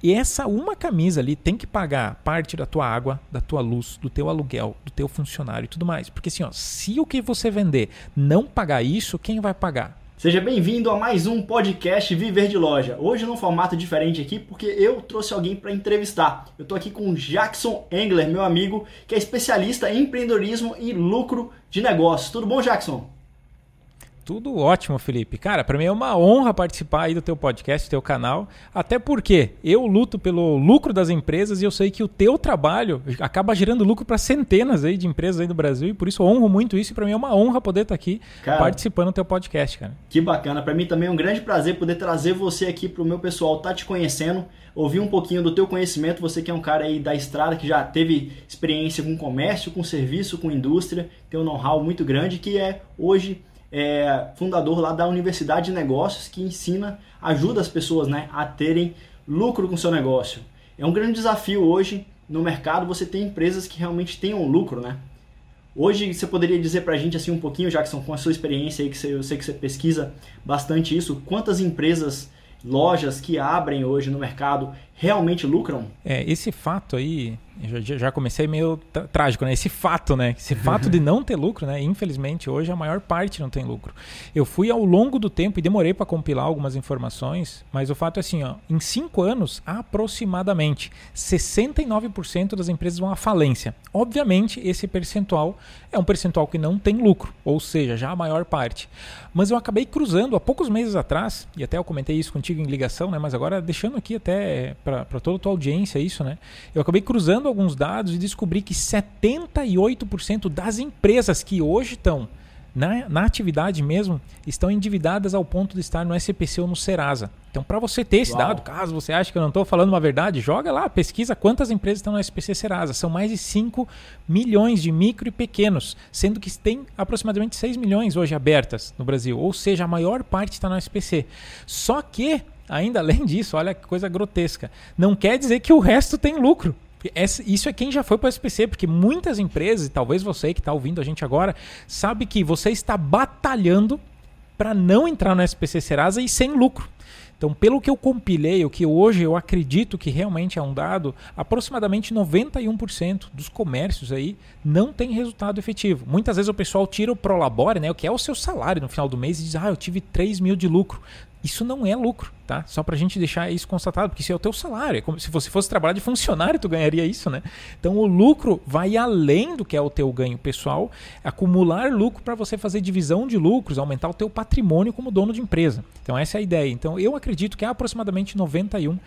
E essa uma camisa ali tem que pagar parte da tua água, da tua luz, do teu aluguel, do teu funcionário e tudo mais. Porque assim, ó, se o que você vender não pagar isso, quem vai pagar? Seja bem-vindo a mais um podcast Viver de Loja. Hoje num formato diferente aqui, porque eu trouxe alguém para entrevistar. Eu estou aqui com o Jackson Engler, meu amigo, que é especialista em empreendedorismo e lucro de negócios. Tudo bom, Jackson? Tudo ótimo, Felipe. Cara, para mim é uma honra participar aí do teu podcast, do teu canal, até porque eu luto pelo lucro das empresas e eu sei que o teu trabalho acaba gerando lucro para centenas aí de empresas aí do Brasil e por isso eu honro muito isso e para mim é uma honra poder estar tá aqui cara, participando do teu podcast, cara. Que bacana. Para mim também é um grande prazer poder trazer você aqui para o meu pessoal tá te conhecendo, ouvir um pouquinho do teu conhecimento, você que é um cara aí da estrada que já teve experiência com comércio, com serviço, com indústria, tem um know-how muito grande que é hoje é, fundador lá da Universidade de Negócios que ensina, ajuda as pessoas né, a terem lucro com seu negócio. É um grande desafio hoje no mercado você ter empresas que realmente tenham lucro, né? Hoje você poderia dizer para a gente assim um pouquinho, Jackson, com a sua experiência aí, que você, eu sei que você pesquisa bastante isso, quantas empresas, lojas que abrem hoje no mercado realmente lucram? É, esse fato aí, já, já comecei meio trágico, né? Esse fato, né? Esse fato de não ter lucro, né? Infelizmente, hoje a maior parte não tem lucro. Eu fui ao longo do tempo e demorei para compilar algumas informações, mas o fato é assim, ó, em cinco anos, aproximadamente, 69% das empresas vão à falência. Obviamente, esse percentual é um percentual que não tem lucro, ou seja, já a maior parte. Mas eu acabei cruzando há poucos meses atrás, e até eu comentei isso contigo em ligação, né? Mas agora deixando aqui até para toda a tua audiência isso, né? Eu acabei cruzando alguns dados e descobri que 78% das empresas que hoje estão na, na atividade mesmo estão endividadas ao ponto de estar no SPC ou no Serasa. Então, para você ter esse Uau. dado, caso você ache que eu não estou falando uma verdade, joga lá, pesquisa quantas empresas estão no SPC Serasa. São mais de 5 milhões de micro e pequenos, sendo que tem aproximadamente 6 milhões hoje abertas no Brasil. Ou seja, a maior parte está no SPC. Só que Ainda além disso, olha que coisa grotesca. Não quer dizer que o resto tem lucro. Isso é quem já foi para o SPC, porque muitas empresas, e talvez você que está ouvindo a gente agora, sabe que você está batalhando para não entrar no SPC Serasa e sem lucro. Então, pelo que eu compilei, o que hoje eu acredito que realmente é um dado, aproximadamente 91% dos comércios aí não tem resultado efetivo. Muitas vezes o pessoal tira o Prolabore, né, o que é o seu salário no final do mês, e diz: Ah, eu tive 3 mil de lucro. Isso não é lucro, tá? Só para a gente deixar isso constatado, porque isso é o teu salário. É como se você fosse trabalhar de funcionário, tu ganharia isso, né? Então o lucro vai além do que é o teu ganho pessoal, acumular lucro para você fazer divisão de lucros, aumentar o teu patrimônio como dono de empresa. Então essa é a ideia. Então eu acredito que aproximadamente 91%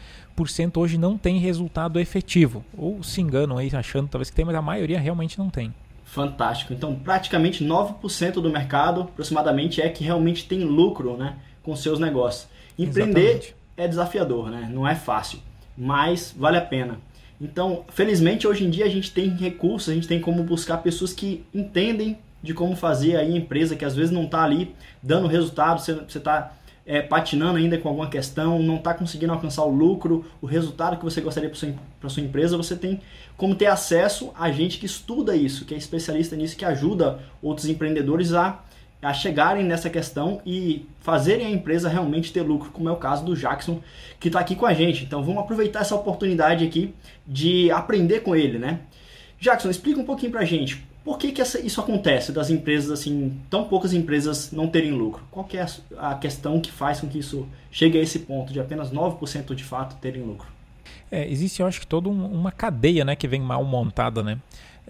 hoje não tem resultado efetivo. Ou se enganam aí achando talvez que tem, mas a maioria realmente não tem. Fantástico. Então praticamente 9% do mercado aproximadamente é que realmente tem lucro, né? Com seus negócios. Empreender Exatamente. é desafiador, né? Não é fácil, mas vale a pena. Então, felizmente hoje em dia a gente tem recursos, a gente tem como buscar pessoas que entendem de como fazer aí a empresa que às vezes não está ali dando resultado, você está é, patinando ainda com alguma questão, não está conseguindo alcançar o lucro, o resultado que você gostaria para sua, sua empresa, você tem como ter acesso a gente que estuda isso, que é especialista nisso, que ajuda outros empreendedores a a chegarem nessa questão e fazerem a empresa realmente ter lucro, como é o caso do Jackson, que está aqui com a gente. Então vamos aproveitar essa oportunidade aqui de aprender com ele, né? Jackson, explica um pouquinho para a gente. Por que, que essa, isso acontece das empresas, assim, tão poucas empresas não terem lucro? Qual é a, a questão que faz com que isso chegue a esse ponto de apenas 9% de fato terem lucro? É, existe, eu acho que toda uma cadeia né, que vem mal montada, né?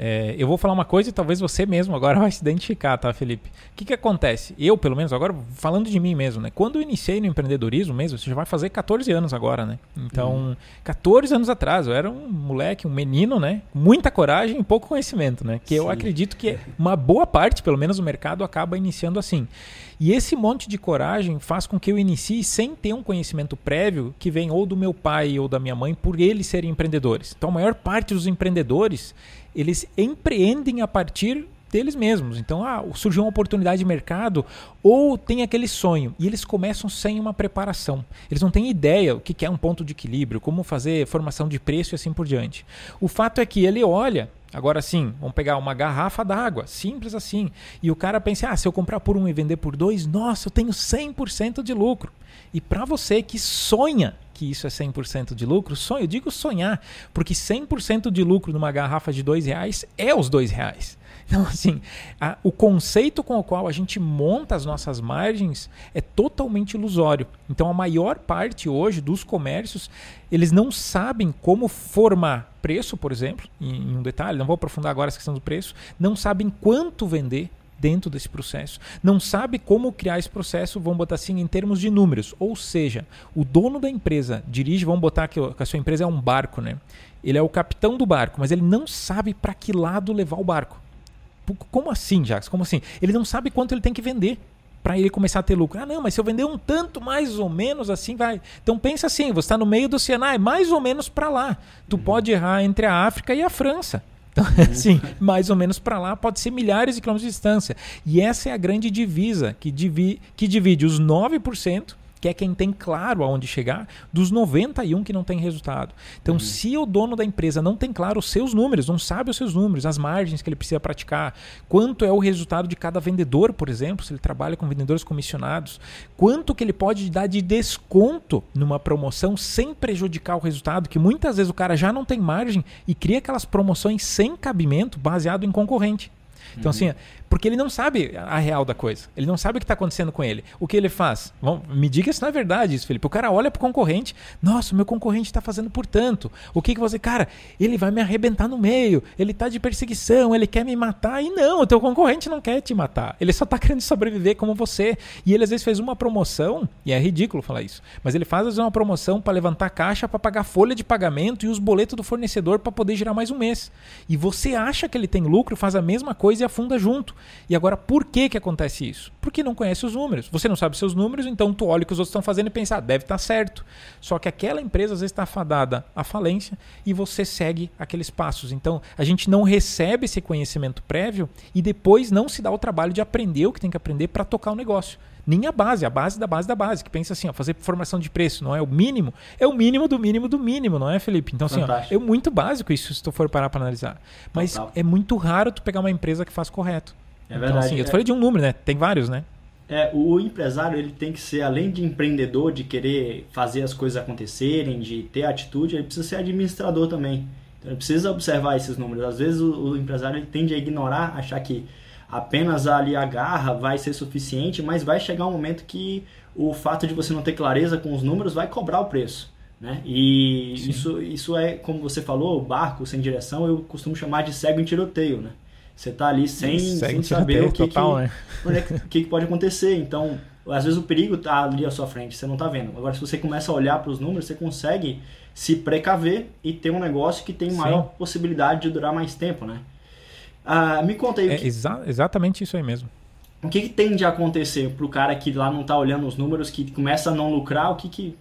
É, eu vou falar uma coisa e talvez você mesmo agora vai se identificar, tá, Felipe? O que, que acontece? Eu, pelo menos, agora falando de mim mesmo, né? Quando eu iniciei no empreendedorismo mesmo, você já vai fazer 14 anos agora, né? Então, uhum. 14 anos atrás, eu era um moleque, um menino, né? Muita coragem e pouco conhecimento, né? Que Sim. eu acredito que uma boa parte, pelo menos, do mercado acaba iniciando assim. E esse monte de coragem faz com que eu inicie sem ter um conhecimento prévio que vem ou do meu pai ou da minha mãe por eles serem empreendedores. Então, a maior parte dos empreendedores eles empreendem a partir deles mesmos. Então, ah, surgiu uma oportunidade de mercado ou tem aquele sonho e eles começam sem uma preparação. Eles não têm ideia o que é um ponto de equilíbrio, como fazer formação de preço e assim por diante. O fato é que ele olha, agora sim, vamos pegar uma garrafa d'água, simples assim, e o cara pensa, ah, se eu comprar por um e vender por dois, nossa, eu tenho 100% de lucro. E para você que sonha que isso é 100% de lucro? Sonho, eu digo sonhar, porque 100% de lucro numa garrafa de dois reais é os dois reais. Então, assim, a, o conceito com o qual a gente monta as nossas margens é totalmente ilusório. Então, a maior parte hoje dos comércios, eles não sabem como formar preço, por exemplo, em, em um detalhe, não vou aprofundar agora essa questão do preço, não sabem quanto vender, dentro desse processo. Não sabe como criar esse processo, vamos botar assim, em termos de números. Ou seja, o dono da empresa dirige, vamos botar que a sua empresa é um barco, né? Ele é o capitão do barco, mas ele não sabe para que lado levar o barco. Como assim, Jacques? Como assim? Ele não sabe quanto ele tem que vender para ele começar a ter lucro. Ah, não, mas se eu vender um tanto mais ou menos assim vai. Então pensa assim, você está no meio do Senai, mais ou menos para lá. Tu uhum. pode errar entre a África e a França. Então, assim, mais ou menos para lá pode ser milhares de quilômetros de distância. E essa é a grande divisa que, divi que divide os 9% que é quem tem claro aonde chegar, dos 91 que não tem resultado. Então, uhum. se o dono da empresa não tem claro os seus números, não sabe os seus números, as margens que ele precisa praticar, quanto é o resultado de cada vendedor, por exemplo, se ele trabalha com vendedores comissionados, quanto que ele pode dar de desconto numa promoção sem prejudicar o resultado, que muitas vezes o cara já não tem margem e cria aquelas promoções sem cabimento baseado em concorrente. Então, uhum. assim, porque ele não sabe a real da coisa. Ele não sabe o que está acontecendo com ele. O que ele faz? Bom, me diga se não é verdade isso, Felipe. O cara olha para o concorrente. Nossa, meu concorrente está fazendo por tanto. O que, que você. Cara, ele vai me arrebentar no meio. Ele está de perseguição. Ele quer me matar. E não, o teu concorrente não quer te matar. Ele só está querendo sobreviver como você. E ele às vezes fez uma promoção. E é ridículo falar isso. Mas ele faz às vezes uma promoção para levantar caixa para pagar folha de pagamento e os boletos do fornecedor para poder girar mais um mês. E você acha que ele tem lucro, faz a mesma coisa e afunda junto. E agora, por que, que acontece isso? Porque não conhece os números. Você não sabe seus números, então tu olha o que os outros estão fazendo e pensa, ah, deve estar tá certo. Só que aquela empresa às vezes está fadada à falência e você segue aqueles passos. Então, a gente não recebe esse conhecimento prévio e depois não se dá o trabalho de aprender o que tem que aprender para tocar o negócio nem a base, a base da base da base, que pensa assim, ó, fazer formação de preço não é o mínimo, é o mínimo do mínimo do mínimo, não é, Felipe? Então, assim, ó, é muito básico isso se tu for parar para analisar. Mas Total. é muito raro tu pegar uma empresa que faz correto. É então, verdade. Assim, eu é. falei de um número, né? Tem vários, né? É, o empresário ele tem que ser, além de empreendedor, de querer fazer as coisas acontecerem, de ter atitude, ele precisa ser administrador também. Então ele precisa observar esses números. Às vezes o, o empresário ele tende a ignorar, achar que apenas ali a garra vai ser suficiente, mas vai chegar um momento que o fato de você não ter clareza com os números vai cobrar o preço. Né? E isso, isso é, como você falou, o barco sem direção, eu costumo chamar de cego em tiroteio. Né? Você está ali sem, sem saber o que, total, que, né? é, que, que pode acontecer. Então, às vezes o perigo está ali à sua frente, você não está vendo. Agora, se você começa a olhar para os números, você consegue se precaver e ter um negócio que tem maior Sim. possibilidade de durar mais tempo, né? Ah, me conta aí. É que... exa exatamente isso aí mesmo. O que, que tem de acontecer para o cara que lá não está olhando os números, que começa a não lucrar? O que, que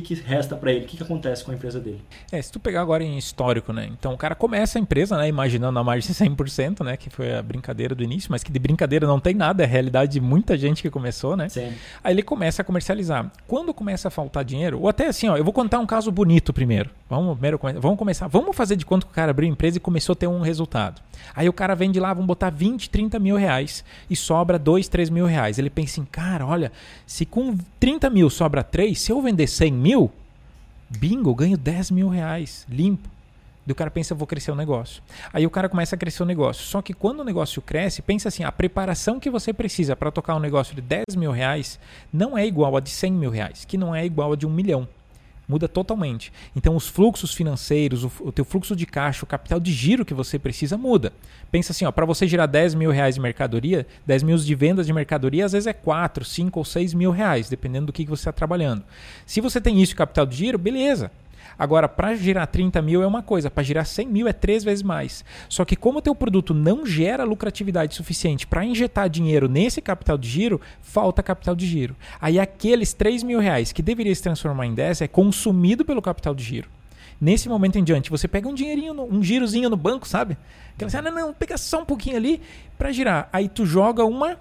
que, que resta para ele? O que, que acontece com a empresa dele? É, se tu pegar agora em histórico, né? Então o cara começa a empresa, né? Imaginando a margem de 100%, né? Que foi a brincadeira do início, mas que de brincadeira não tem nada, é a realidade de muita gente que começou, né? Sim. Aí ele começa a comercializar. Quando começa a faltar dinheiro, ou até assim, ó, eu vou contar um caso bonito primeiro. Vamos, primeiro, vamos começar. Vamos fazer de conta que o cara abriu a empresa e começou a ter um resultado. Aí o cara vende lá, vamos botar 20, 30 mil reais e sobra 2, 3 mil reais. Ele pensa assim, cara, olha, se com 30 mil sobra 3, se eu vender 100 mil, bingo, ganho 10 mil reais limpo. E o cara pensa, vou crescer o negócio. Aí o cara começa a crescer o negócio. Só que quando o negócio cresce, pensa assim, a preparação que você precisa para tocar um negócio de 10 mil reais não é igual a de 100 mil reais, que não é igual a de um milhão muda totalmente. Então os fluxos financeiros, o, o teu fluxo de caixa, o capital de giro que você precisa muda. Pensa assim, para você gerar 10 mil reais de mercadoria, 10 mil de vendas de mercadoria, às vezes é 4, 5 ou 6 mil reais, dependendo do que, que você está trabalhando. Se você tem isso capital de giro, beleza. Agora, para girar 30 mil é uma coisa, para girar 100 mil é três vezes mais. Só que como o teu produto não gera lucratividade suficiente para injetar dinheiro nesse capital de giro, falta capital de giro. Aí aqueles 3 mil reais que deveria se transformar em 10 é consumido pelo capital de giro. Nesse momento em diante, você pega um dinheirinho, um girozinho no banco, sabe? Aquela assim, ah, não, não, pega só um pouquinho ali para girar. Aí tu joga uma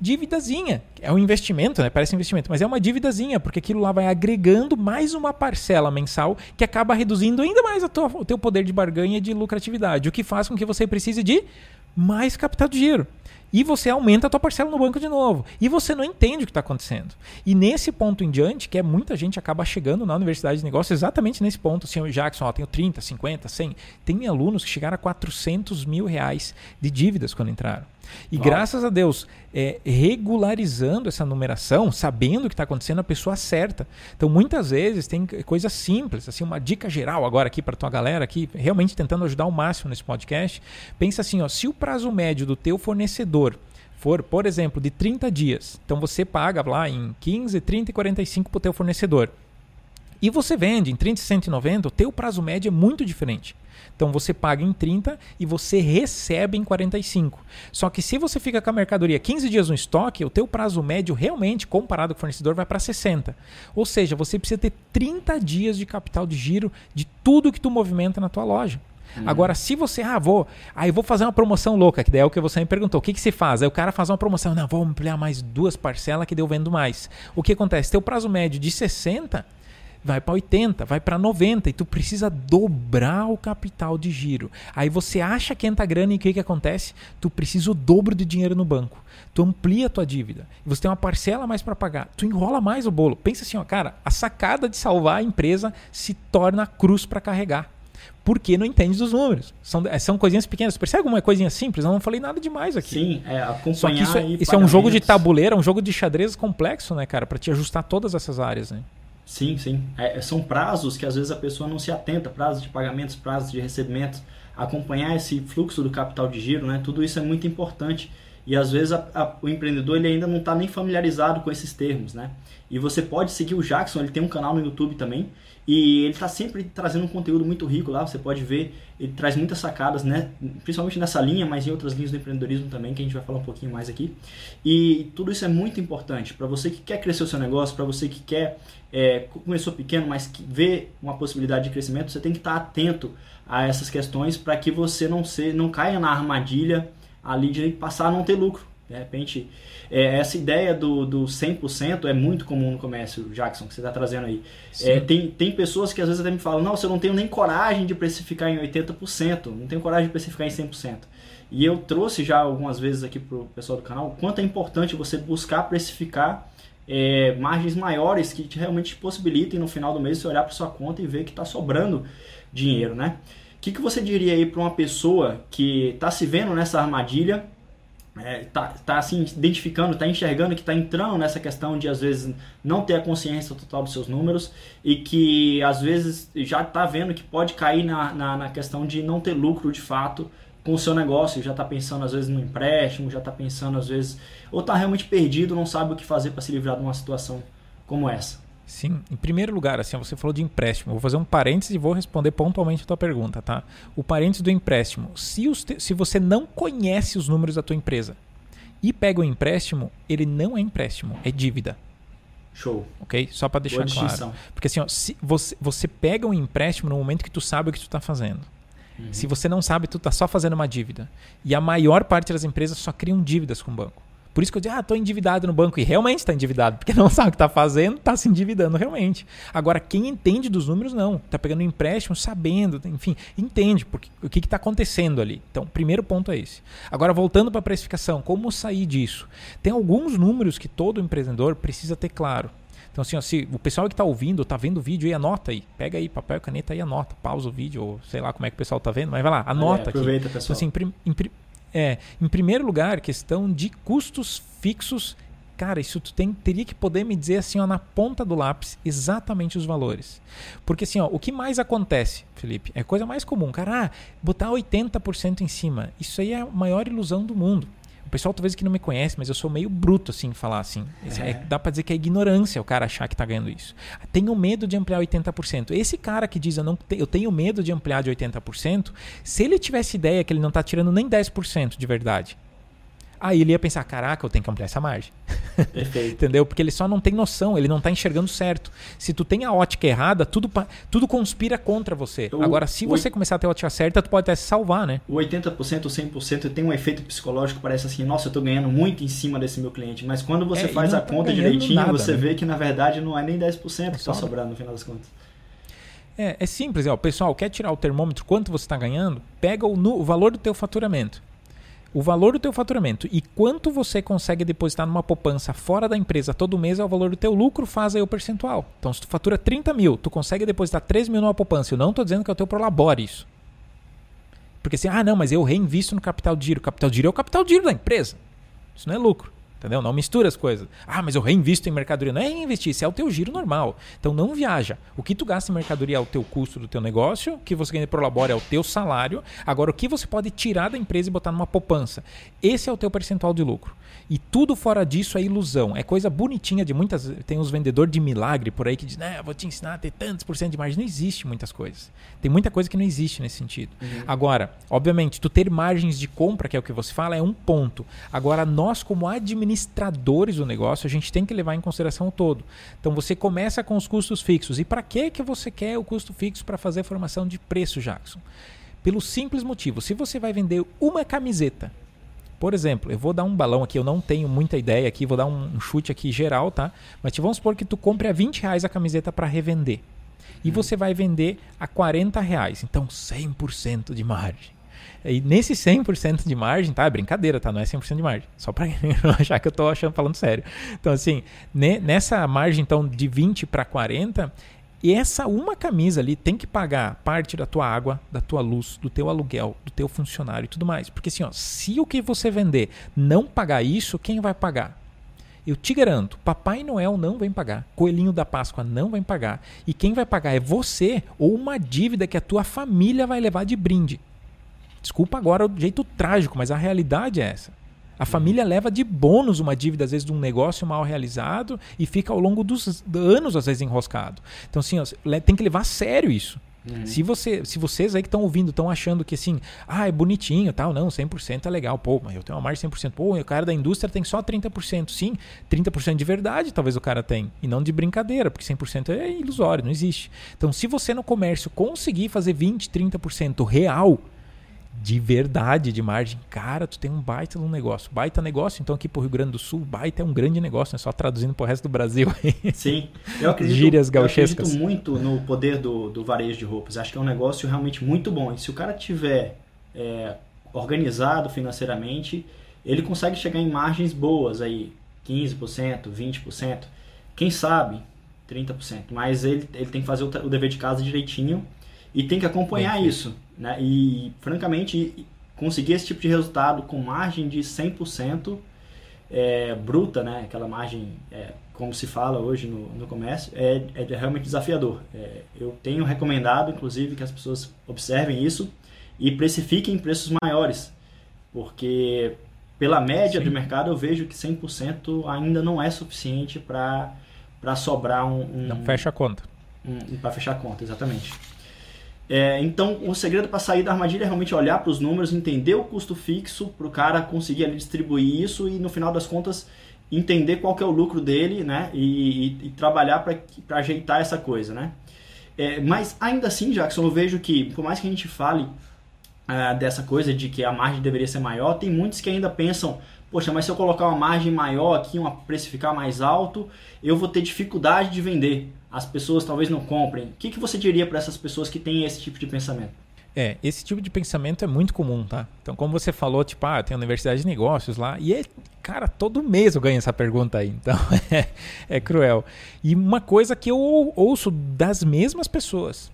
dívidazinha. É um investimento, né? Parece investimento, mas é uma dívidazinha, porque aquilo lá vai agregando mais uma parcela mensal que acaba reduzindo ainda mais tua, o teu poder de barganha de lucratividade, o que faz com que você precise de mais capital de giro. E você aumenta a tua parcela no banco de novo. E você não entende o que está acontecendo. E nesse ponto em diante, que é muita gente acaba chegando na universidade de negócios exatamente nesse ponto. Assim, o Jackson, ó, tenho 30, 50, 100. Tem alunos que chegaram a 400 mil reais de dívidas quando entraram. E graças a Deus, é, regularizando essa numeração, sabendo o que está acontecendo, a pessoa acerta. Então, muitas vezes tem coisas simples, assim, uma dica geral agora aqui para tua galera aqui, realmente tentando ajudar ao máximo nesse podcast. Pensa assim, ó, se o prazo médio do teu fornecedor for, por exemplo, de 30 dias, então você paga lá em 15, 30 e 45 para o teu fornecedor. E você vende em 30 e 190, o teu prazo médio é muito diferente. Então você paga em 30 e você recebe em 45. Só que se você fica com a mercadoria 15 dias no estoque, o teu prazo médio realmente, comparado com o fornecedor, vai para 60. Ou seja, você precisa ter 30 dias de capital de giro de tudo que tu movimenta na tua loja. Hum. Agora, se você, ah, vou, aí vou fazer uma promoção louca, que daí é o que você me perguntou, o que, que se faz? Aí o cara faz uma promoção, não, vou ampliar mais duas parcelas que deu vendo mais. O que acontece? Teu prazo médio de 60, vai para 80, vai para 90 e tu precisa dobrar o capital de giro. Aí você acha que entra grana e o que, que acontece? Tu precisa o dobro de dinheiro no banco. Tu amplia a tua dívida. Você tem uma parcela mais para pagar. Tu enrola mais o bolo. Pensa assim, ó, cara, a sacada de salvar a empresa se torna cruz para carregar. Porque não entende dos números. São, é, são coisinhas pequenas. Percebe alguma coisinha simples? Eu não falei nada demais aqui. Sim, é acompanhar Só que isso, é, isso é um jogo de tabuleiro, é um jogo de xadrez complexo, né, cara? Para te ajustar todas essas áreas, né? Sim, sim. É, são prazos que às vezes a pessoa não se atenta, prazos de pagamentos, prazos de recebimentos, acompanhar esse fluxo do capital de giro, né? Tudo isso é muito importante e às vezes a, a, o empreendedor ele ainda não está nem familiarizado com esses termos, né? E você pode seguir o Jackson, ele tem um canal no YouTube também e ele está sempre trazendo um conteúdo muito rico lá. Você pode ver, ele traz muitas sacadas, né? Principalmente nessa linha, mas em outras linhas do empreendedorismo também, que a gente vai falar um pouquinho mais aqui. E tudo isso é muito importante para você que quer crescer o seu negócio, para você que quer é, começou pequeno, mas que vê uma possibilidade de crescimento, você tem que estar atento a essas questões para que você não, se, não caia na armadilha ali de passar a não ter lucro. De repente, é, essa ideia do, do 100% é muito comum no comércio, Jackson, que você está trazendo aí. É, tem, tem pessoas que às vezes até me falam, não, eu não tenho nem coragem de precificar em 80%, não tenho coragem de precificar em 100%. E eu trouxe já algumas vezes aqui para o pessoal do canal o quanto é importante você buscar precificar é, margens maiores que te realmente possibilitem no final do mês você olhar para sua conta e ver que está sobrando dinheiro, né? O que, que você diria aí para uma pessoa que está se vendo nessa armadilha, é, tá, tá assim, identificando, está enxergando que está entrando nessa questão de às vezes não ter a consciência total dos seus números e que às vezes já está vendo que pode cair na, na, na questão de não ter lucro de fato com o seu negócio, já está pensando às vezes no empréstimo, já está pensando às vezes, ou está realmente perdido, não sabe o que fazer para se livrar de uma situação como essa. Sim, em primeiro lugar, assim, você falou de empréstimo. Vou fazer um parênteses e vou responder pontualmente a tua pergunta, tá? O parênteses do empréstimo. Se, te... se você não conhece os números da tua empresa e pega o um empréstimo, ele não é empréstimo, é dívida. Show. Ok? Só para deixar claro. Porque assim, ó, se você, você pega um empréstimo no momento que tu sabe o que tu está fazendo. Uhum. Se você não sabe, tu está só fazendo uma dívida. E a maior parte das empresas só criam dívidas com o banco. Por isso que eu digo, ah, estou endividado no banco. E realmente está endividado, porque não sabe o que está fazendo, está se endividando realmente. Agora, quem entende dos números, não. Está pegando um empréstimo, sabendo, enfim, entende porque, o que está acontecendo ali. Então, primeiro ponto é esse. Agora, voltando para a precificação, como sair disso? Tem alguns números que todo empreendedor precisa ter claro. Então, assim, ó, se o pessoal que está ouvindo, está vendo o vídeo aí, anota aí. Pega aí papel e caneta e anota. Pausa o vídeo, ou sei lá como é que o pessoal está vendo, mas vai lá, anota é, aproveita, aqui. Pessoal. Então, assim, é, em primeiro lugar, questão de custos fixos. Cara, isso tu tem, teria que poder me dizer assim, ó, na ponta do lápis, exatamente os valores. Porque assim, ó, o que mais acontece, Felipe, é coisa mais comum. Cara, ah, botar 80% em cima. Isso aí é a maior ilusão do mundo. O pessoal talvez que não me conhece, mas eu sou meio bruto assim falar assim. É. É, dá para dizer que é ignorância o cara achar que tá ganhando isso. Tenho medo de ampliar 80%. Esse cara que diz eu não eu tenho medo de ampliar de 80%, se ele tivesse ideia que ele não tá tirando nem 10% de verdade, Aí ele ia pensar, caraca, eu tenho que ampliar essa margem. Perfeito. Entendeu? Porque ele só não tem noção, ele não está enxergando certo. Se tu tem a ótica errada, tudo, tudo conspira contra você. O, Agora, se você começar a ter a ótica certa, tu pode até se salvar, né? O 80%, o 100% tem um efeito psicológico, parece assim, nossa, eu estou ganhando muito em cima desse meu cliente. Mas quando você é, faz a tá conta direitinho, nada, você né? vê que na verdade não é nem 10% que está sobrando no final das contas. É, é simples, ó. o pessoal quer tirar o termômetro, quanto você está ganhando, pega o, no, o valor do teu faturamento o valor do teu faturamento e quanto você consegue depositar numa poupança fora da empresa todo mês é o valor do teu lucro, faz aí o percentual. Então, se tu fatura 30 mil, tu consegue depositar 3 mil numa poupança. Eu não estou dizendo que é o teu prolabore isso. Porque assim, ah, não, mas eu reinvisto no capital de giro. Capital de giro é o capital de giro da empresa. Isso não é lucro. Entendeu? Não mistura as coisas. Ah, mas eu reinvisto em mercadoria. Não é reinvestir, isso é o teu giro normal. Então não viaja. O que tu gasta em mercadoria é o teu custo do teu negócio, o que você ganha pro labore é o teu salário. Agora, o que você pode tirar da empresa e botar numa poupança? Esse é o teu percentual de lucro. E tudo fora disso é ilusão. É coisa bonitinha de muitas. Tem uns vendedores de milagre por aí que dizem, né, vou te ensinar a ter tantos por cento de margem. Não existe muitas coisas. Tem muita coisa que não existe nesse sentido. Uhum. Agora, obviamente, tu ter margens de compra, que é o que você fala, é um ponto. Agora, nós, como administradores do negócio, a gente tem que levar em consideração o todo. Então você começa com os custos fixos. E para que que você quer o custo fixo para fazer a formação de preço, Jackson? Pelo simples motivo, se você vai vender uma camiseta por exemplo, eu vou dar um balão aqui, eu não tenho muita ideia aqui, vou dar um, chute aqui geral, tá? Mas vamos supor que tu compre a 20 reais a camiseta para revender. E hum. você vai vender a 40 reais. Então, 100% de margem. E nesse 100% de margem, tá? É brincadeira, tá? Não é 100% de margem. Só para não achar que eu tô achando, falando sério. Então, assim, nessa margem então de 20 para 40, e essa uma camisa ali tem que pagar parte da tua água, da tua luz, do teu aluguel, do teu funcionário e tudo mais. Porque assim, ó, se o que você vender não pagar isso, quem vai pagar? Eu te garanto, Papai Noel não vem pagar, Coelhinho da Páscoa não vai pagar. E quem vai pagar é você ou uma dívida que a tua família vai levar de brinde. Desculpa agora o jeito trágico, mas a realidade é essa. A família leva de bônus uma dívida, às vezes, de um negócio mal realizado e fica ao longo dos anos, às vezes, enroscado. Então, assim, ó, tem que levar a sério isso. Uhum. Se, você, se vocês aí que estão ouvindo estão achando que assim, ah, é bonitinho tal, não, 100% é legal, pô, mas eu tenho uma margem 100%, pô, o cara da indústria tem só 30%. Sim, 30% de verdade talvez o cara tem, e não de brincadeira, porque 100% é ilusório, não existe. Então, se você no comércio conseguir fazer 20, 30% real, de verdade, de margem, cara, tu tem um baita no negócio. Baita negócio, então aqui pro Rio Grande do Sul, baita é um grande negócio, né? Só traduzindo pro resto do Brasil. Sim, eu acredito, Gírias eu acredito muito no poder do, do varejo de roupas. Acho que é um negócio realmente muito bom. E se o cara tiver é, organizado financeiramente, ele consegue chegar em margens boas aí, 15%, 20%, quem sabe 30%. Mas ele, ele tem que fazer o, o dever de casa direitinho e tem que acompanhar isso. Né? E, francamente, conseguir esse tipo de resultado com margem de 100% é, bruta, né? aquela margem, é, como se fala hoje no, no comércio, é, é realmente desafiador. É, eu tenho recomendado, inclusive, que as pessoas observem isso e precifiquem preços maiores, porque pela média Sim. do mercado eu vejo que 100% ainda não é suficiente para sobrar um, um... Não fecha a conta. Um, para fechar a conta, exatamente. É, então, o segredo para sair da armadilha é realmente olhar para os números, entender o custo fixo para o cara conseguir ali, distribuir isso e no final das contas entender qual que é o lucro dele, né? E, e, e trabalhar para ajeitar essa coisa, né? É, mas ainda assim, Jackson, eu vejo que por mais que a gente fale ah, dessa coisa de que a margem deveria ser maior, tem muitos que ainda pensam, poxa, mas se eu colocar uma margem maior aqui, uma precificar mais alto, eu vou ter dificuldade de vender as pessoas talvez não comprem. O que, que você diria para essas pessoas que têm esse tipo de pensamento? É, esse tipo de pensamento é muito comum, tá? Então, como você falou, tipo, ah, tem a universidade de negócios lá, e é, cara, todo mês eu ganho essa pergunta aí, então é, é cruel. E uma coisa que eu ouço das mesmas pessoas,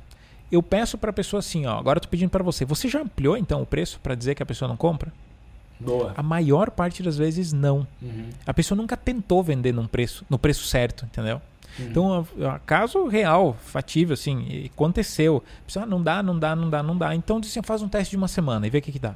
eu peço para a pessoa assim, ó, agora eu tô pedindo para você, você já ampliou então o preço para dizer que a pessoa não compra? Boa. A maior parte das vezes não. Uhum. A pessoa nunca tentou vender num preço, no preço certo, entendeu? Uhum. Então, caso real, fatível, assim, aconteceu. Pessoal, ah, não dá, não dá, não dá, não dá. Então, disse assim, faz um teste de uma semana e vê o que, que dá.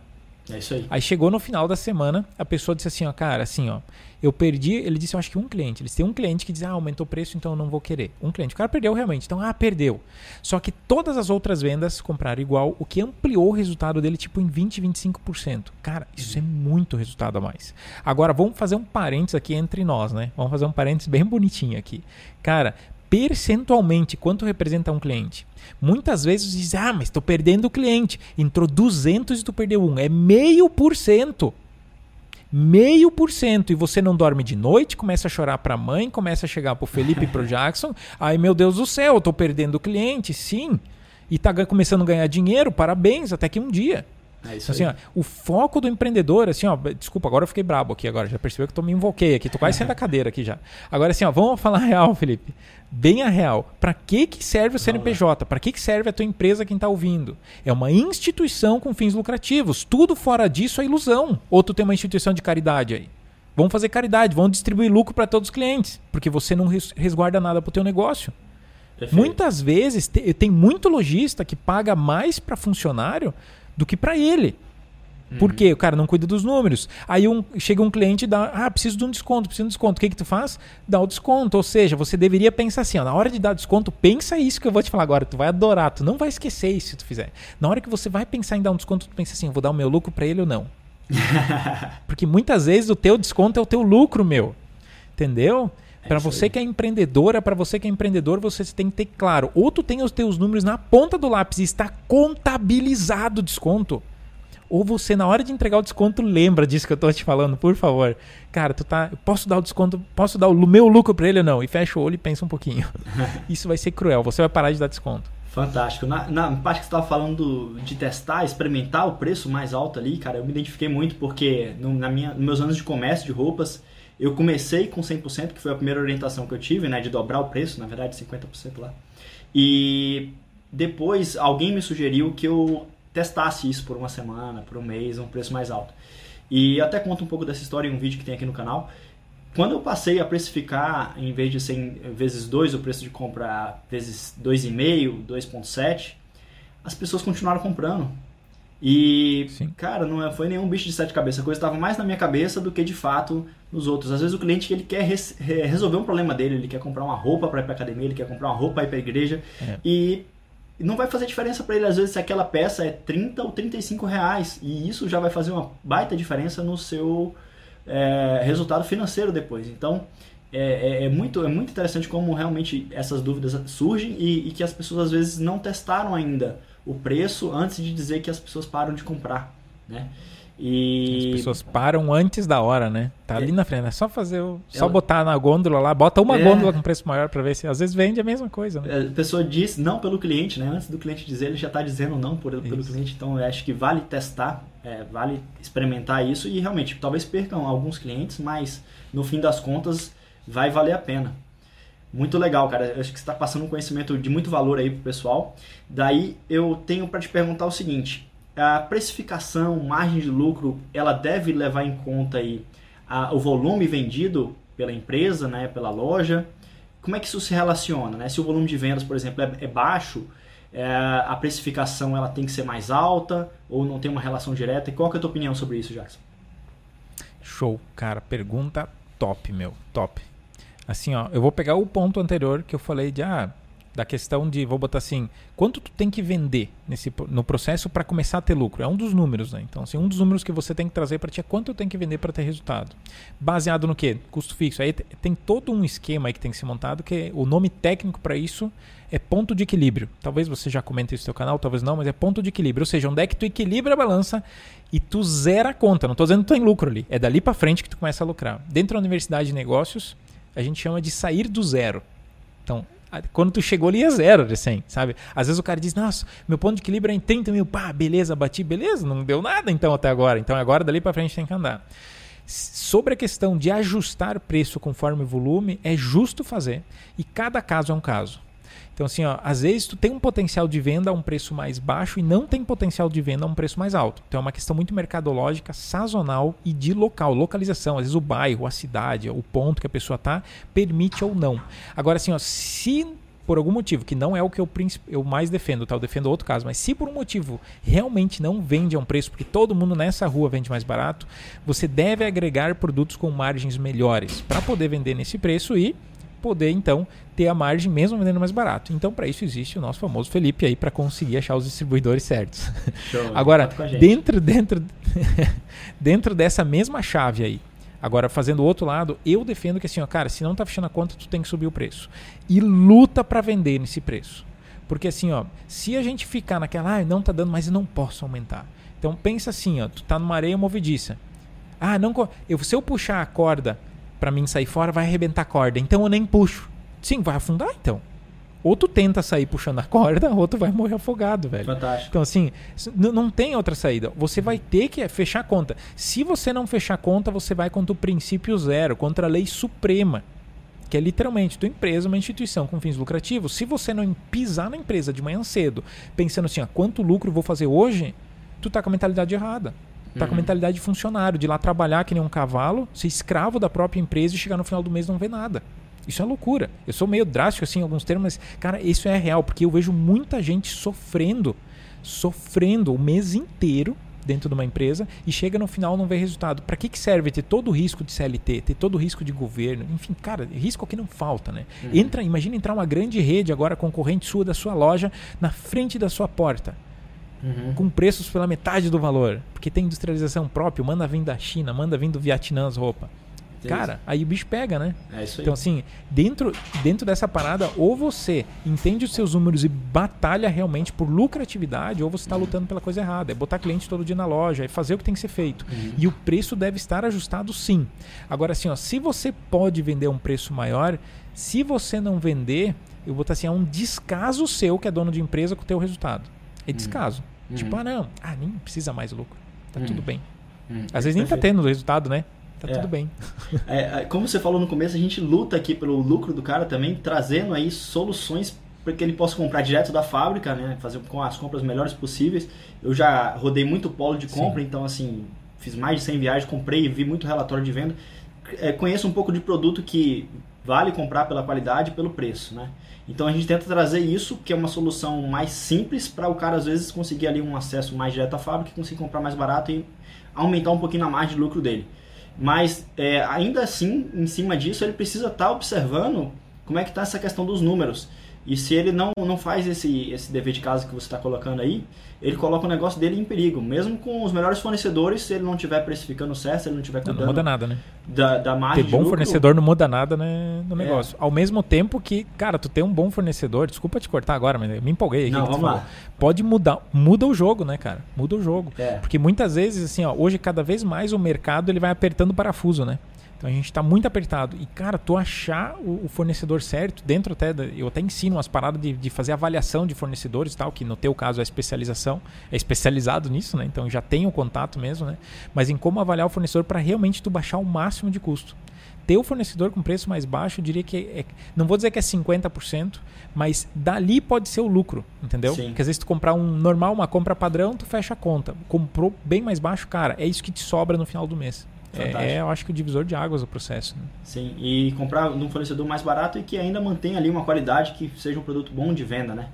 É isso aí. Aí chegou no final da semana, a pessoa disse assim, ó, cara, assim, ó, eu perdi, ele disse, eu acho que um cliente, eles têm um cliente que diz, ah, aumentou o preço, então eu não vou querer. Um cliente, o cara perdeu realmente, então, ah, perdeu. Só que todas as outras vendas compraram igual, o que ampliou o resultado dele, tipo, em 20, 25%. Cara, isso é muito resultado a mais. Agora, vamos fazer um parênteses aqui entre nós, né? Vamos fazer um parênteses bem bonitinho aqui. Cara, percentualmente, quanto representa um cliente? Muitas vezes diz, ah, mas estou perdendo o cliente. Entrou 200 e tu perdeu um. É meio por cento. Meio por cento. E você não dorme de noite, começa a chorar para a mãe, começa a chegar para o Felipe e para o Jackson. Ai, meu Deus do céu, eu estou perdendo o cliente. Sim. E está começando a ganhar dinheiro, parabéns, até que um dia. É isso então, assim, ó, o foco do empreendedor, assim, ó, desculpa, agora eu fiquei brabo aqui agora, já percebeu que eu tô me invoquei aqui, tô quase saindo da cadeira aqui já. Agora assim, ó, vamos falar real, Felipe. Bem a real. Para que que serve o CNPJ? Para que que serve a tua empresa quem tá ouvindo? É uma instituição com fins lucrativos. Tudo fora disso é ilusão. Ou tu tem uma instituição de caridade aí. Vamos fazer caridade, vamos distribuir lucro para todos os clientes, porque você não resguarda nada para o teu negócio. Perfeito. Muitas vezes tem muito lojista que paga mais para funcionário do que para ele. Uhum. Por quê? O cara não cuida dos números. Aí um, chega um cliente e dá, ah, preciso de um desconto, preciso de um desconto. O que, que tu faz? Dá o desconto. Ou seja, você deveria pensar assim, ó, na hora de dar desconto, pensa isso que eu vou te falar agora. Tu vai adorar, tu não vai esquecer isso se tu fizer. Na hora que você vai pensar em dar um desconto, tu pensa assim, vou dar o meu lucro para ele ou não. Porque muitas vezes o teu desconto é o teu lucro, meu. Entendeu? É para você que é empreendedora, para você que é empreendedor, você tem que ter claro. Ou tu tem os teus números na ponta do lápis e está contabilizado o desconto. Ou você, na hora de entregar o desconto, lembra disso que eu tô te falando, por favor. Cara, tu tá. Posso dar o desconto, posso dar o meu lucro para ele ou não? E fecha o olho e pensa um pouquinho. Isso vai ser cruel, você vai parar de dar desconto. Fantástico. Na, na parte que você estava falando de testar, experimentar o preço mais alto ali, cara, eu me identifiquei muito porque no, na minha, nos meus anos de comércio de roupas, eu comecei com 100%, que foi a primeira orientação que eu tive, né, de dobrar o preço, na verdade 50% lá. E depois alguém me sugeriu que eu testasse isso por uma semana, por um mês, um preço mais alto. E até conto um pouco dessa história em um vídeo que tem aqui no canal. Quando eu passei a precificar, em vez de 100 vezes 2 o preço de compra vezes 2,5, 2,7, as pessoas continuaram comprando. E, Sim. cara, não é, foi nenhum bicho de sete cabeças. A coisa estava mais na minha cabeça do que de fato nos outros. Às vezes o cliente ele quer res, resolver um problema dele, ele quer comprar uma roupa para ir para academia, ele quer comprar uma roupa para ir para igreja. É. E não vai fazer diferença para ele, às vezes, se aquela peça é 30 ou 35 reais. E isso já vai fazer uma baita diferença no seu é, resultado financeiro depois. Então, é, é, é, muito, é muito interessante como realmente essas dúvidas surgem e, e, que as pessoas às vezes não testaram ainda o preço antes de dizer que as pessoas param de comprar, né? E... As pessoas param antes da hora, né? Tá ali é. na frente, é só fazer o... só botar na gôndola lá, bota uma é... gôndola com preço maior para ver se às vezes vende a mesma coisa, né? É, a pessoa diz não pelo cliente, né? Antes do cliente dizer, ele já está dizendo não por, pelo cliente, então eu acho que vale testar, é, vale experimentar isso e realmente, talvez percam alguns clientes, mas no fim das contas vai valer a pena. Muito legal, cara. Eu acho que você está passando um conhecimento de muito valor aí pro pessoal. Daí eu tenho para te perguntar o seguinte: a precificação, margem de lucro, ela deve levar em conta aí a, o volume vendido pela empresa, né, pela loja. Como é que isso se relaciona? Né? Se o volume de vendas, por exemplo, é, é baixo, é, a precificação ela tem que ser mais alta ou não tem uma relação direta? E qual é a tua opinião sobre isso, Jackson? Show, cara. Pergunta top, meu. Top. Assim, ó, eu vou pegar o ponto anterior que eu falei de ah, da questão de, vou botar assim, quanto tu tem que vender nesse, no processo para começar a ter lucro. É um dos números, né? Então, assim, um dos números que você tem que trazer para ti é quanto eu tenho que vender para ter resultado. Baseado no quê? Custo fixo. Aí tem todo um esquema aí que tem que ser montado, que o nome técnico para isso é ponto de equilíbrio. Talvez você já comente isso no seu canal, talvez não, mas é ponto de equilíbrio. Ou seja, onde é que tu equilibra a balança e tu zera a conta. Não estou dizendo que tu tem lucro ali. É dali para frente que tu começa a lucrar. Dentro da universidade de negócios, a gente chama de sair do zero. Então, quando tu chegou ali é zero de 100, sabe? Às vezes o cara diz, nossa, meu ponto de equilíbrio é em 30 mil, pá, beleza, bati, beleza, não deu nada então até agora. Então agora dali para frente tem que andar. Sobre a questão de ajustar preço conforme volume, é justo fazer e cada caso é um caso. Então, assim, ó, às vezes tu tem um potencial de venda a um preço mais baixo e não tem potencial de venda a um preço mais alto. Então, é uma questão muito mercadológica, sazonal e de local, localização. Às vezes o bairro, a cidade, o ponto que a pessoa está permite ou não. Agora, assim, ó, se por algum motivo, que não é o que eu, eu mais defendo, tá? Eu defendo outro caso, mas se por um motivo realmente não vende a um preço, porque todo mundo nessa rua vende mais barato, você deve agregar produtos com margens melhores para poder vender nesse preço e poder então ter a margem mesmo vendendo mais barato. Então, para isso existe o nosso famoso Felipe aí para conseguir achar os distribuidores certos. Show, agora, dentro dentro dentro dessa mesma chave aí, Agora, fazendo o outro lado, eu defendo que assim, ó, cara, se não tá fechando a conta, tu tem que subir o preço. E luta para vender nesse preço. Porque assim, ó, se a gente ficar naquela, ah, não tá dando, mas eu não posso aumentar. Então pensa assim, ó, tu tá numa areia movediça. Ah, não, eu, se eu puxar a corda para mim sair fora, vai arrebentar a corda. Então eu nem puxo. Sim, vai afundar então. Ou tu tenta sair puxando a corda, ou tu vai morrer afogado, velho. Fantástico. Então, assim, não tem outra saída. Você vai ter que fechar a conta. Se você não fechar a conta, você vai contra o princípio zero, contra a lei suprema. Que é literalmente tua empresa, uma instituição com fins lucrativos. Se você não pisar na empresa de manhã cedo, pensando assim, ó, quanto lucro vou fazer hoje, tu tá com a mentalidade errada. Tá uhum. com a mentalidade de funcionário, de ir lá trabalhar que nem um cavalo, ser escravo da própria empresa e chegar no final do mês e não ver nada. Isso é loucura. Eu sou meio drástico assim em alguns termos, mas, cara, isso é real, porque eu vejo muita gente sofrendo, sofrendo o mês inteiro dentro de uma empresa e chega no final não vê resultado. Para que, que serve ter todo o risco de CLT, ter todo o risco de governo? Enfim, cara, risco que não falta, né? Uhum. Entra, imagina entrar uma grande rede agora concorrente sua da sua loja na frente da sua porta. Uhum. Com preços pela metade do valor. Porque tem industrialização própria, manda vir da China, manda vir do Vietnã as roupas. Cara, aí o bicho pega, né? É isso aí. Então, assim, dentro, dentro dessa parada, ou você entende os seus números e batalha realmente por lucratividade, ou você está uhum. lutando pela coisa errada. É botar cliente todo dia na loja, é fazer o que tem que ser feito. Uhum. E o preço deve estar ajustado sim. Agora, assim, ó, se você pode vender um preço maior, se você não vender, eu vou botar assim, é um descaso seu que é dono de empresa com o teu resultado. É uhum. descaso. Uhum. Tipo, ah, não, ah, nem precisa mais lucro. Tá tudo uhum. bem. Às vezes nem tá tendo resultado, né? Tá é. tudo bem. É, é, como você falou no começo, a gente luta aqui pelo lucro do cara também, trazendo aí soluções para que ele possa comprar direto da fábrica, né? Fazer com as compras melhores possíveis. Eu já rodei muito polo de compra, Sim. então assim, fiz mais de 100 viagens, comprei e vi muito relatório de venda. É, conheço um pouco de produto que vale comprar pela qualidade e pelo preço, né? Então a gente tenta trazer isso, que é uma solução mais simples para o cara às vezes conseguir ali um acesso mais direto à fábrica, conseguir comprar mais barato e aumentar um pouquinho a margem de lucro dele. Mas é, ainda assim, em cima disso, ele precisa estar tá observando como é que está essa questão dos números. E se ele não, não faz esse, esse dever de casa que você está colocando aí, ele coloca o negócio dele em perigo. Mesmo com os melhores fornecedores, se ele não estiver precificando certo, se ele não estiver cuidando... Não, muda nada, né? Da, da margem Ter bom lucro, fornecedor não muda nada né, no é. negócio. É. Ao mesmo tempo que, cara, tu tem um bom fornecedor, desculpa te cortar agora, mas me empolguei aqui. Não, vamos lá. Pode mudar, muda o jogo, né, cara? Muda o jogo. É. Porque muitas vezes, assim, ó, hoje cada vez mais o mercado ele vai apertando o parafuso, né? Então a gente está muito apertado. E, cara, tu achar o, o, fornecedor certo, dentro até. Da, eu até ensino umas paradas de, de fazer avaliação de fornecedores e tal, que no teu caso é especialização, é especializado nisso, né? Então já tem o contato mesmo, né? Mas em como avaliar o fornecedor para realmente tu baixar o máximo de custo. Ter o fornecedor com preço mais baixo, eu diria que é, não vou dizer que é 50%, mas dali pode ser o lucro, entendeu? Sim. Porque às vezes tu comprar um normal, uma compra padrão, tu fecha a conta. Comprou bem mais baixo, cara, é isso que te sobra no final do mês. É, é, eu acho que o divisor de águas o processo. Né? Sim, e comprar de um fornecedor mais barato e que ainda mantenha ali uma qualidade que seja um produto bom de venda, né?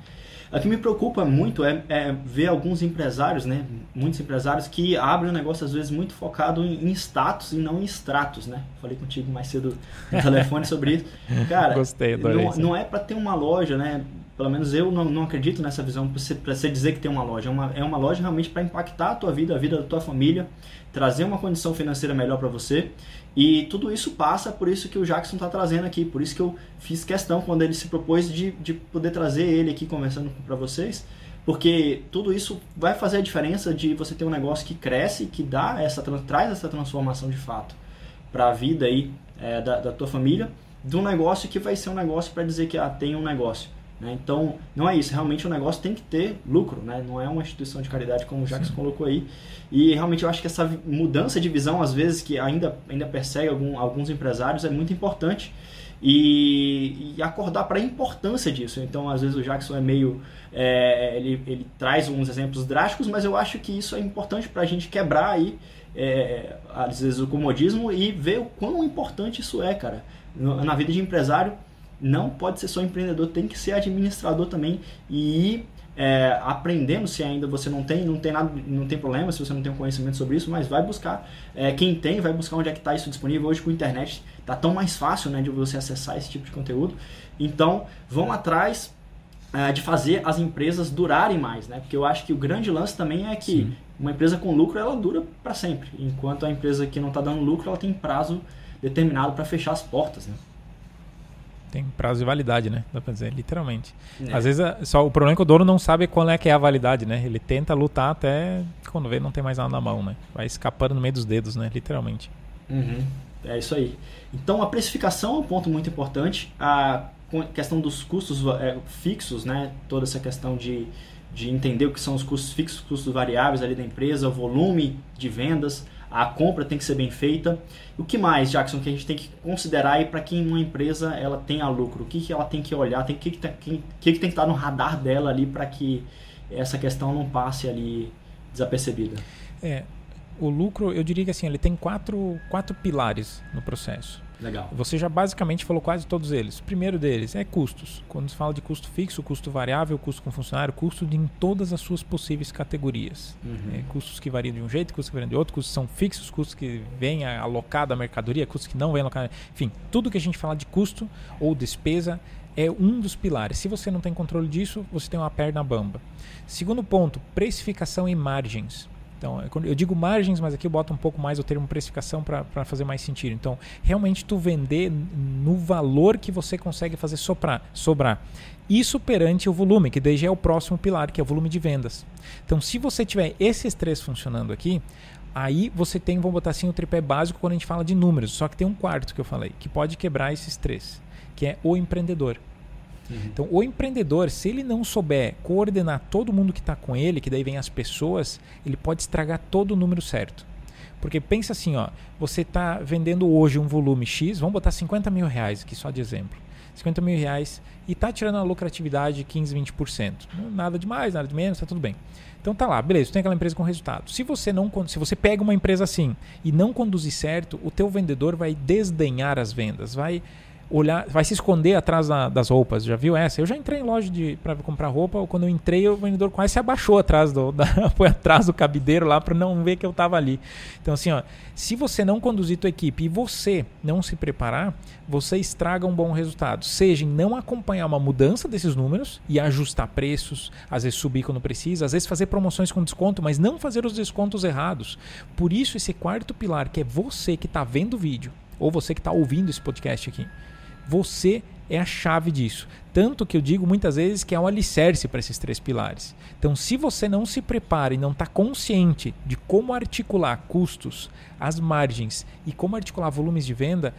O que me preocupa muito é, é, ver alguns empresários, né? Muitos empresários que abrem um negócio às vezes muito focado em, em status e não em extratos, né? Falei contigo mais cedo no telefone sobre isso. Cara, Gostei, não, não é para ter uma loja, né? Pelo menos eu não, não acredito nessa visão para você, dizer que tem uma loja. É uma, é uma loja realmente para impactar a tua vida, a vida da tua família, trazer uma condição financeira melhor para você. E tudo isso passa por isso que o Jackson está trazendo aqui. Por isso que eu fiz questão quando ele se propôs de, de poder trazer ele aqui conversando para vocês. Porque tudo isso vai fazer a diferença de você ter um negócio que cresce, que dá essa, traz essa transformação de fato para a vida aí é, da, da tua família, de um negócio que vai ser um negócio para dizer que ah, tem um negócio. Né? Então, não é isso. Realmente o negócio tem que ter lucro, né? não é uma instituição de caridade como o Jacques Sim. colocou aí. E realmente eu acho que essa mudança de visão, às vezes, que ainda, ainda persegue algum, alguns empresários, é muito importante. E, e acordar para a importância disso. Então, às vezes, o Jackson é meio. É, ele, ele traz uns exemplos drásticos, mas eu acho que isso é importante para a gente quebrar aí, é, às vezes, o comodismo e ver o quão importante isso é, cara. Na vida de empresário, não pode ser só empreendedor, tem que ser administrador também e ir é, aprendendo se ainda você não tem, não tem nada, não tem problema se você não tem um conhecimento sobre isso, mas vai buscar. É, quem tem, vai buscar onde é que está isso disponível. Hoje com a internet está tão mais fácil né, de você acessar esse tipo de conteúdo. Então vão atrás é, de fazer as empresas durarem mais, né? Porque eu acho que o grande lance também é que Sim. uma empresa com lucro ela dura para sempre, enquanto a empresa que não está dando lucro ela tem prazo determinado para fechar as portas, né? Tem prazo de validade, né? Dá pra dizer, literalmente. É. Às vezes, só o problema é que o dono não sabe qual é que é a validade, né? Ele tenta lutar até quando vê não tem mais nada na mão, né? Vai escapando no meio dos dedos, né? Literalmente. Uhum. É isso aí. Então, a precificação é um ponto muito importante. A questão dos custos é, fixos, né? Toda essa questão de, de entender o que são os custos fixos, custos variáveis ali da empresa, o volume de vendas, a compra tem que ser bem feita. O que mais, Jackson, que a gente tem que considerar aí para que uma empresa ela tenha lucro? O que, que ela tem que olhar? Tem que, que, que, que, tem que estar no radar dela ali para que essa questão não passe ali desapercebida? É, o lucro, eu diria que assim, ele tem quatro, quatro pilares no processo. Legal. Você já basicamente falou quase todos eles. O primeiro deles é custos. Quando se fala de custo fixo, custo variável, custo com funcionário, custo de, em todas as suas possíveis categorias. Uhum. É, custos que variam de um jeito, custos que variam de outro, custos são fixos, custos que vêm alocado à mercadoria, custos que não vêm alocados. Enfim, tudo que a gente fala de custo ou despesa é um dos pilares. Se você não tem controle disso, você tem uma perna bamba. Segundo ponto, precificação e margens. Então, é eu digo margens, mas aqui eu boto um pouco mais o termo precificação para fazer mais sentido. Então, realmente tu vender no valor que você consegue fazer soprar, sobrar. Isso perante o volume, que já é o próximo pilar, que é o volume de vendas. Então, se você tiver esses três funcionando aqui, aí você tem, vamos botar assim, o tripé básico quando a gente fala de números. Só que tem um quarto que eu falei, que pode quebrar esses três, que é o empreendedor. Uhum. Então, o empreendedor, se ele não souber coordenar todo mundo que está com ele, que daí vem as pessoas, ele pode estragar todo o número certo. Porque pensa assim, ó, você está vendendo hoje um volume X, vamos botar 50 mil reais aqui só de exemplo. 50 mil reais e está tirando a lucratividade de 15, 20%. Nada de mais, nada de menos, está tudo bem. Então tá lá, beleza, tem aquela empresa com resultado. Se você não se você pega uma empresa assim e não conduzir certo, o teu vendedor vai desdenhar as vendas, vai olhar, vai se esconder atrás da, das roupas. Já viu essa? Eu já entrei em loja de para comprar roupa, quando eu entrei, o vendedor quase se abaixou atrás do da, foi atrás do cabideiro lá para não ver que eu estava ali. Então assim, ó, se você não conduzir tua equipe e você não se preparar, você estraga um bom resultado. Seja em não acompanhar uma mudança desses números e ajustar preços, às vezes subir quando precisa, às vezes fazer promoções com desconto, mas não fazer os descontos errados. Por isso esse quarto pilar, que é você que está vendo o vídeo, ou você que está ouvindo esse podcast aqui, você é a chave disso. Tanto que eu digo muitas vezes que é um alicerce para esses três pilares. Então, se você não se prepara e não está consciente de como articular custos, as margens e como articular volumes de venda,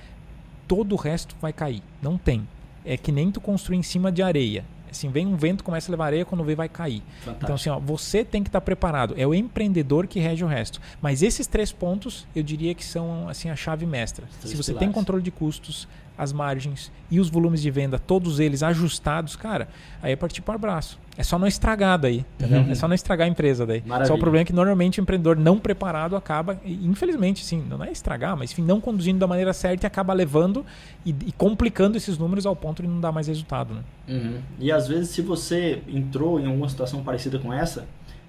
todo o resto vai cair. Não tem. É que nem tu construir em cima de areia. Assim, vem um vento, começa a levar areia, quando vê vai cair. Fantástico. Então, assim, ó, você tem que estar tá preparado. É o empreendedor que rege o resto. Mas esses três pontos, eu diria que são assim a chave mestra. Se você pilares. tem controle de custos, as margens e os volumes de venda, todos eles ajustados, cara, aí é partir para o braço. É só não estragar daí, entendeu? Uhum. É só não estragar a empresa daí. Maravilha. Só o problema é que normalmente o empreendedor não preparado acaba, infelizmente, sim, não é estragar, mas enfim, não conduzindo da maneira certa e acaba levando e, e complicando esses números ao ponto de não dar mais resultado, né? Uhum. E às vezes, se você entrou em alguma situação parecida com essa,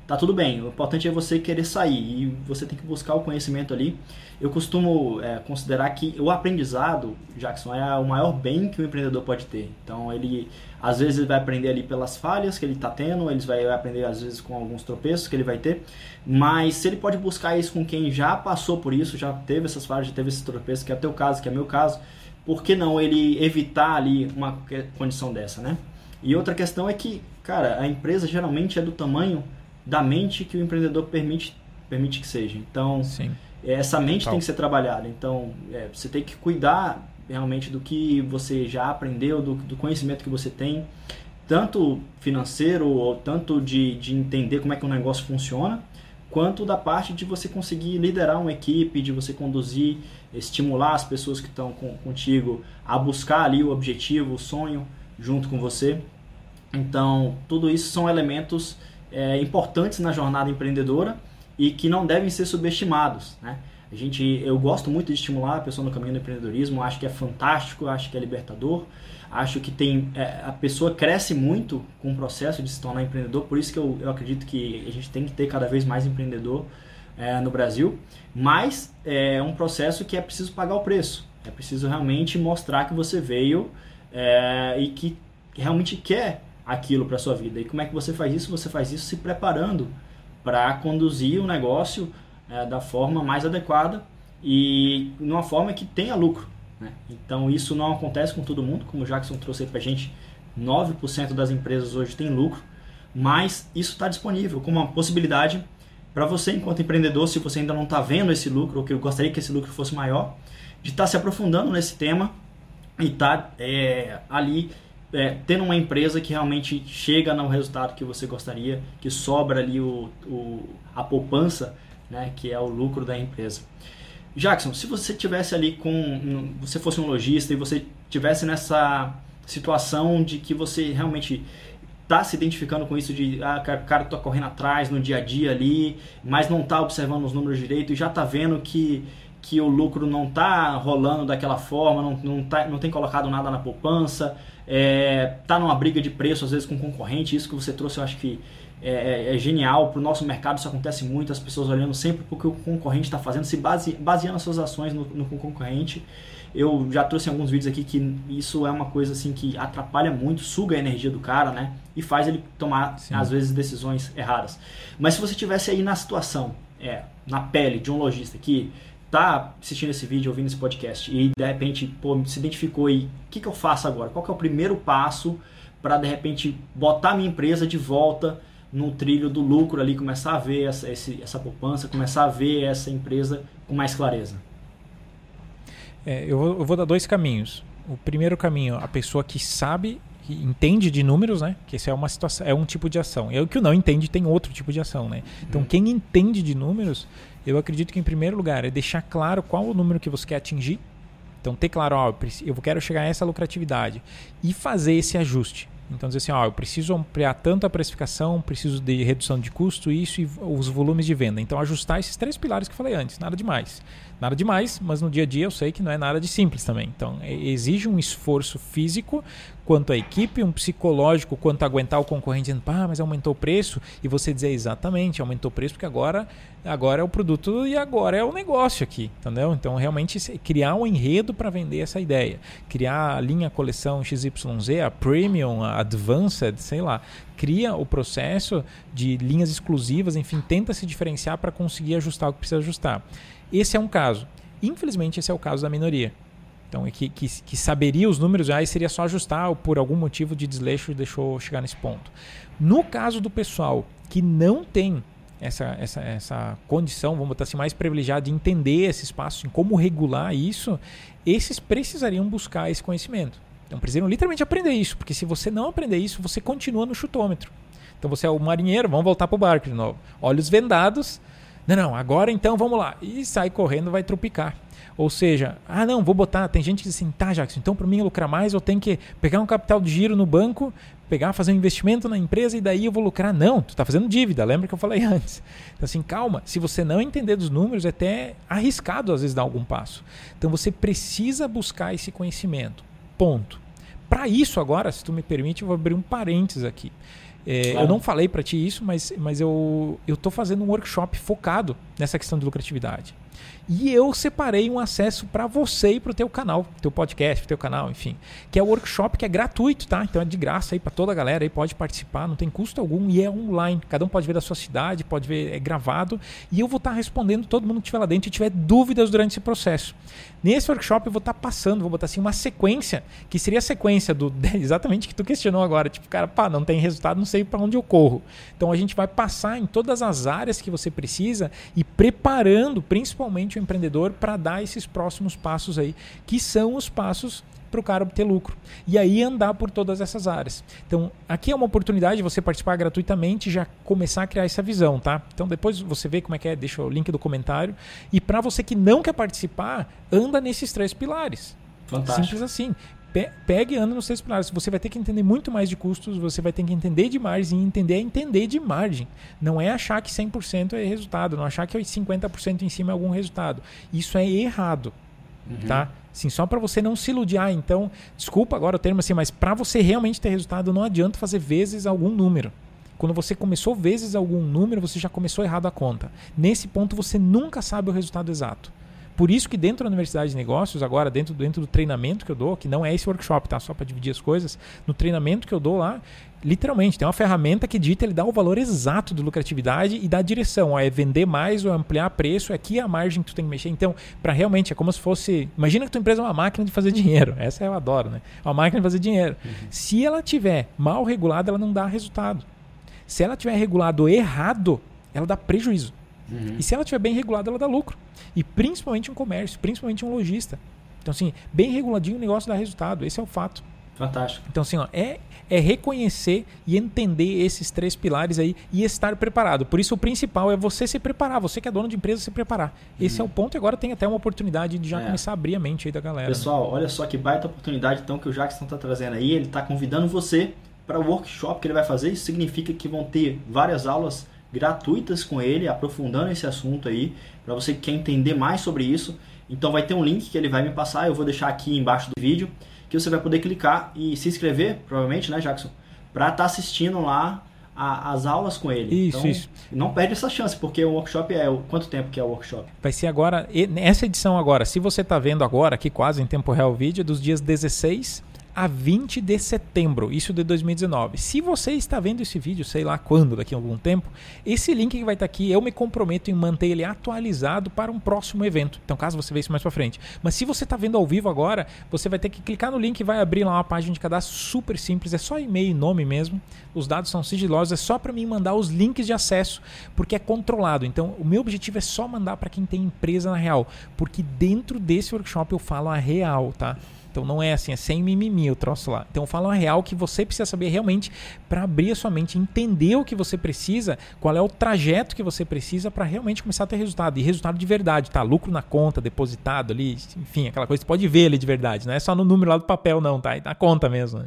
tá tudo bem. O importante é você querer sair e você tem que buscar o conhecimento ali. Eu costumo é, considerar que o aprendizado, Jackson, é o maior bem que o empreendedor pode ter. Então, ele às vezes ele vai aprender ali pelas falhas que ele está tendo, ele vai aprender às vezes com alguns tropeços que ele vai ter, mas se ele pode buscar isso com quem já passou por isso, já teve essas falhas, já teve esses tropeços, que é o teu caso, que é meu caso, por que não ele evitar ali uma condição dessa, né? E outra questão é que, cara, a empresa geralmente é do tamanho da mente que o empreendedor permite, permite que seja. Então, Sim. essa mente tem que ser trabalhada. Então, é, você tem que cuidar realmente do que você já aprendeu, do, do conhecimento que você tem, tanto financeiro ou tanto de, de entender como é que o negócio funciona, quanto da parte de você conseguir liderar uma equipe, de você conduzir, estimular as pessoas que estão com, contigo a buscar ali o objetivo, o sonho junto com você. Então, tudo isso são elementos é, importantes na jornada empreendedora e que não devem ser subestimados. Né? A gente, eu gosto muito de estimular a pessoa no caminho do empreendedorismo, acho que é fantástico, acho que é libertador, acho que tem é, a pessoa cresce muito com o processo de se tornar empreendedor, por isso que eu, eu acredito que a gente tem que ter cada vez mais empreendedor é, no Brasil, mas é um processo que é preciso pagar o preço, é preciso realmente mostrar que você veio é, e que realmente quer aquilo para sua vida. E como é que você faz isso? Você faz isso se preparando para conduzir o negócio é, da forma mais adequada e numa forma que tenha lucro. Né? Então isso não acontece com todo mundo, como o Jackson trouxe para a gente, 9% das empresas hoje têm lucro, mas isso está disponível como uma possibilidade para você, enquanto empreendedor, se você ainda não está vendo esse lucro, ou que eu gostaria que esse lucro fosse maior, de estar tá se aprofundando nesse tema e estar tá, é, ali é, tendo uma empresa que realmente chega no resultado que você gostaria, que sobra ali o, o, a poupança, né, que é o lucro da empresa. Jackson, se você tivesse ali com, você fosse um lojista e você tivesse nessa situação de que você realmente está se identificando com isso de ah, cara está correndo atrás no dia a dia ali, mas não está observando os números direito e já está vendo que que o lucro não está rolando daquela forma, não, não, tá, não tem colocado nada na poupança, é, tá numa briga de preço às vezes com concorrente, isso que você trouxe eu acho que é, é, é genial, para o nosso mercado isso acontece muito, as pessoas olhando sempre porque o concorrente está fazendo, se base, baseando as suas ações no, no concorrente. Eu já trouxe alguns vídeos aqui que isso é uma coisa assim que atrapalha muito, suga a energia do cara, né? E faz ele tomar, Sim. às vezes, decisões erradas. Mas se você tivesse aí na situação, é, na pele de um lojista que tá assistindo esse vídeo, ouvindo esse podcast e de repente pô, se identificou e o que, que eu faço agora? Qual que é o primeiro passo para de repente botar minha empresa de volta no trilho do lucro ali, começar a ver essa, esse, essa poupança, começar a ver essa empresa com mais clareza? É, eu, vou, eu vou dar dois caminhos. O primeiro caminho, a pessoa que sabe entende de números, né? Que isso é uma situação, é um tipo de ação. E o que não entende tem outro tipo de ação, né? Então, uhum. quem entende de números eu acredito que, em primeiro lugar, é deixar claro qual o número que você quer atingir. Então, ter claro, ó, eu quero chegar a essa lucratividade e fazer esse ajuste. Então, dizer assim, ó, eu preciso ampliar tanto a precificação, preciso de redução de custo, isso e os volumes de venda. Então, ajustar esses três pilares que eu falei antes, nada demais. Nada demais, mas no dia a dia eu sei que não é nada de simples também. Então, exige um esforço físico quanto à equipe, um psicológico quanto a aguentar o concorrente dizendo, pá, mas aumentou o preço, e você dizer exatamente, aumentou o preço porque agora, agora é o produto e agora é o negócio aqui, entendeu? Então, realmente criar um enredo para vender essa ideia, criar a linha coleção XYZ, a Premium, a Advanced, sei lá, cria o processo de linhas exclusivas, enfim, tenta se diferenciar para conseguir ajustar o que precisa ajustar. Esse é um caso. Infelizmente, esse é o caso da minoria. Então, é que, que, que saberia os números, aí seria só ajustar ou por algum motivo de desleixo deixou chegar nesse ponto. No caso do pessoal que não tem essa, essa, essa condição, vamos botar assim, mais privilegiada de entender esse espaço, em como regular isso, esses precisariam buscar esse conhecimento. Então precisam literalmente aprender isso, porque se você não aprender isso, você continua no chutômetro. Então você é o marinheiro, vamos voltar para o barco de novo. Olhos vendados, não, não, agora então vamos lá. E sai correndo, vai tropicar. Ou seja, ah não, vou botar. Tem gente que diz assim, tá, Jackson, então para mim lucrar mais eu tenho que pegar um capital de giro no banco, pegar, fazer um investimento na empresa e daí eu vou lucrar. Não, tu está fazendo dívida, lembra que eu falei antes. Então assim, calma, se você não entender dos números, é até arriscado às vezes dar algum passo. Então você precisa buscar esse conhecimento. Ponto. Para isso agora, se tu me permite, eu vou abrir um parênteses aqui. É, claro. Eu não falei para ti isso, mas, mas eu estou fazendo um workshop focado nessa questão de lucratividade. E eu separei um acesso para você e para o teu canal, teu podcast, teu canal, enfim, que é o workshop que é gratuito, tá? Então é de graça aí para toda a galera aí pode participar, não tem custo algum e é online. Cada um pode ver da sua cidade, pode ver é gravado e eu vou estar tá respondendo todo mundo que estiver lá dentro e tiver dúvidas durante esse processo. Nesse workshop eu vou estar tá passando, vou botar assim uma sequência, que seria a sequência do exatamente que tu questionou agora, tipo, cara, pá, não tem resultado, não sei para onde eu corro. Então a gente vai passar em todas as áreas que você precisa e preparando principalmente o empreendedor para dar esses próximos passos aí, que são os passos para o cara obter lucro. E aí andar por todas essas áreas. Então, aqui é uma oportunidade de você participar gratuitamente e já começar a criar essa visão, tá? Então, depois você vê como é que é, deixa o link do comentário. E para você que não quer participar, anda nesses três pilares. Fantástico. Simples assim pegue e anda nos três pilares. Você vai ter que entender muito mais de custos, você vai ter que entender de margem e entender é entender de margem. Não é achar que 100% é resultado, não achar que 50% em cima é algum resultado. Isso é errado, uhum. tá? Sim, só para você não se iludir. Ah, então, desculpa agora o termo assim, mas para você realmente ter resultado, não adianta fazer vezes algum número. Quando você começou vezes algum número, você já começou errado a conta. Nesse ponto, você nunca sabe o resultado exato. Por isso que dentro da Universidade de Negócios, agora, dentro, dentro do treinamento que eu dou, que não é esse workshop, tá? Só para dividir as coisas, no treinamento que eu dou lá, literalmente, tem uma ferramenta que dita, ele dá o valor exato de lucratividade e dá a direção. Ó, é vender mais ou ampliar preço, é aqui a margem que tu tem que mexer. Então, para realmente, é como se fosse. Imagina que tua empresa é uma máquina de fazer dinheiro. Essa eu adoro, né? É uma máquina de fazer dinheiro. Uhum. Se ela tiver mal regulada, ela não dá resultado. Se ela tiver regulado errado, ela dá prejuízo. Uhum. E se ela estiver bem regulada, ela dá lucro. E principalmente um comércio, principalmente um lojista. Então, assim, bem reguladinho o negócio dá resultado. Esse é o fato. Fantástico. Então, assim, ó, é, é reconhecer e entender esses três pilares aí e estar preparado. Por isso, o principal é você se preparar, você que é dono de empresa, se preparar. Esse é o ponto e agora tem até uma oportunidade de já é. começar a abrir a mente aí da galera. Pessoal, né? olha só que baita oportunidade então que o Jackson está trazendo aí. Ele está convidando você para o workshop que ele vai fazer. Isso significa que vão ter várias aulas gratuitas com ele, aprofundando esse assunto aí, para você que quer entender mais sobre isso. Então vai ter um link que ele vai me passar, eu vou deixar aqui embaixo do vídeo que você vai poder clicar e se inscrever, provavelmente, né, Jackson? Para estar tá assistindo lá a, as aulas com ele. Isso, então, isso. Não perde essa chance, porque o workshop é. Quanto tempo que é o workshop? Vai ser agora, essa edição agora, se você está vendo agora, aqui quase em tempo real o vídeo, é dos dias 16 a 20 de setembro, isso de 2019. Se você está vendo esse vídeo, sei lá quando, daqui a algum tempo, esse link que vai estar aqui, eu me comprometo em manter ele atualizado para um próximo evento. Então, caso você veja isso mais para frente. Mas se você está vendo ao vivo agora, você vai ter que clicar no link e vai abrir lá uma página de cadastro super simples, é só e-mail e nome mesmo. Os dados são sigilosos, é só para mim mandar os links de acesso, porque é controlado. Então, o meu objetivo é só mandar para quem tem empresa na real, porque dentro desse workshop eu falo a real, tá? Então não é assim, é sem mimimi o troço lá. Então fala uma real que você precisa saber realmente para abrir a sua mente, entender o que você precisa, qual é o trajeto que você precisa para realmente começar a ter resultado. E resultado de verdade, tá? Lucro na conta, depositado ali, enfim, aquela coisa que você pode ver ali de verdade. Não é só no número lá do papel, não, tá? É na conta mesmo. Né?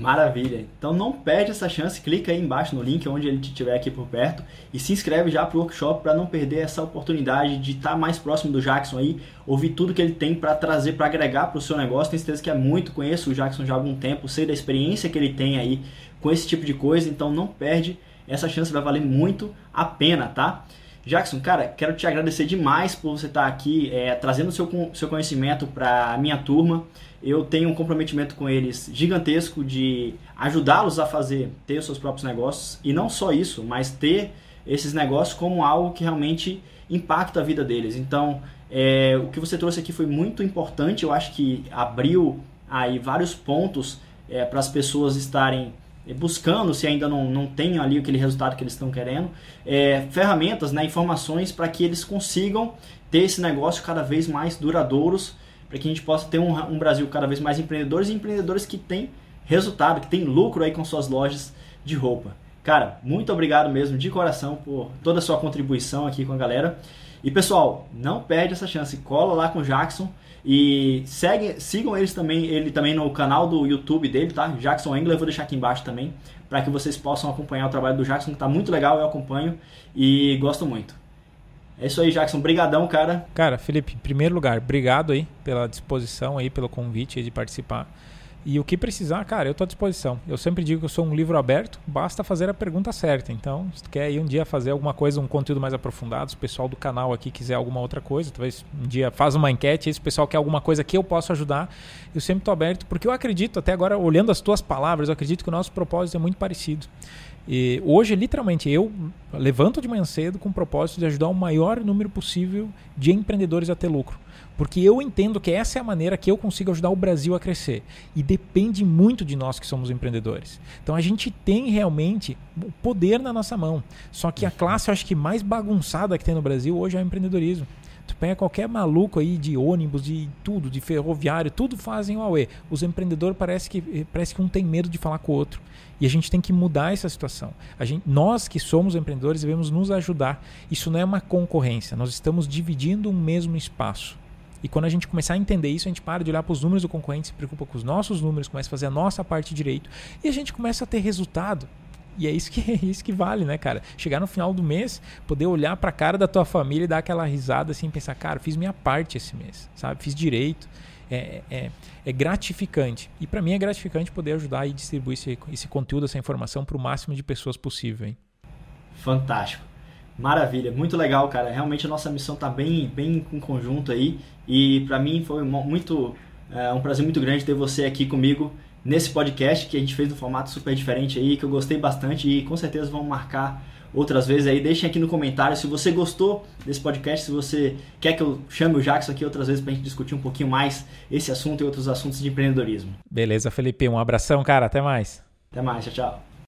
Maravilha. Então não perde essa chance, clica aí embaixo no link onde ele estiver aqui por perto e se inscreve já para o workshop para não perder essa oportunidade de estar tá mais próximo do Jackson aí, ouvir tudo que ele tem para trazer, para agregar para o seu negócio. Tenho certeza que é muito, conheço o Jackson já há algum tempo, sei da experiência que ele tem aí com esse tipo de coisa, então não perde essa chance, vai valer muito a pena, tá? Jackson, cara, quero te agradecer demais por você estar aqui é, trazendo seu, seu conhecimento para a minha turma. Eu tenho um comprometimento com eles gigantesco de ajudá-los a fazer, ter os seus próprios negócios. E não só isso, mas ter esses negócios como algo que realmente impacta a vida deles. Então, é, o que você trouxe aqui foi muito importante. Eu acho que abriu aí vários pontos é, para as pessoas estarem buscando, se ainda não, não tem ali aquele resultado que eles estão querendo, é, ferramentas, né, informações para que eles consigam ter esse negócio cada vez mais duradouros, para que a gente possa ter um, um, Brasil cada vez mais empreendedores e empreendedores que têm resultado, que têm lucro aí com suas lojas de roupa. Cara, muito obrigado mesmo de coração por toda a sua contribuição aqui com a galera. E pessoal, não perde essa chance, cola lá com o Jackson e segue, sigam eles também, ele também no canal do YouTube dele, tá? Jackson Engler, eu vou deixar aqui embaixo também, para que vocês possam acompanhar o trabalho do Jackson, que tá muito legal, eu acompanho e gosto muito. É isso aí, Jackson. Brigadão, cara. Cara, Felipe, em primeiro lugar, obrigado aí pela disposição aí, pelo convite aí de participar. E o que precisar, cara, eu estou à disposição. Eu sempre digo que eu sou um livro aberto, basta fazer a pergunta certa. Então, se tu quer ir um dia fazer alguma coisa, um conteúdo mais aprofundado, se o pessoal do canal aqui quiser alguma outra coisa, talvez um dia faz uma enquete, se o pessoal quer alguma coisa que eu possa ajudar, eu sempre estou aberto, porque eu acredito, até agora, olhando as tuas palavras, eu acredito que o nosso propósito é muito parecido. E hoje, literalmente, eu levanto de manhã cedo com o propósito de ajudar o maior número possível de empreendedores a ter lucro. Porque eu entendo que essa é a maneira que eu consigo ajudar o Brasil a crescer. E depende muito de nós que somos empreendedores. Então a gente tem realmente o poder na nossa mão. Só que a classe, eu acho que mais bagunçada que tem no Brasil hoje é o empreendedorismo. Tu pega qualquer maluco aí de ônibus, de tudo, de ferroviário, tudo fazem Aue. Os empreendedores parece que, parece que um tem medo de falar com o outro. E a gente tem que mudar essa situação. A gente, nós que somos empreendedores devemos nos ajudar. Isso não é uma concorrência, nós estamos dividindo um mesmo espaço. E quando a gente começar a entender isso, a gente para de olhar para os números do concorrente, se preocupa com os nossos números, começa a fazer a nossa parte direito e a gente começa a ter resultado. E é isso que é isso que vale, né, cara? Chegar no final do mês, poder olhar para a cara da tua família e dar aquela risada assim, pensar, cara, fiz minha parte esse mês, sabe? Fiz direito. É, é, é gratificante. E para mim é gratificante poder ajudar e distribuir esse, esse conteúdo, essa informação para o máximo de pessoas possível. Hein? Fantástico. Maravilha, muito legal, cara. Realmente a nossa missão está bem, bem em conjunto aí. E para mim foi muito é, um prazer muito grande ter você aqui comigo nesse podcast que a gente fez no formato super diferente aí, que eu gostei bastante e com certeza vamos marcar outras vezes aí. Deixem aqui no comentário se você gostou desse podcast, se você quer que eu chame o Jackson aqui outras vezes para a gente discutir um pouquinho mais esse assunto e outros assuntos de empreendedorismo. Beleza, Felipe. Um abração, cara. Até mais. Até mais. Tchau, tchau.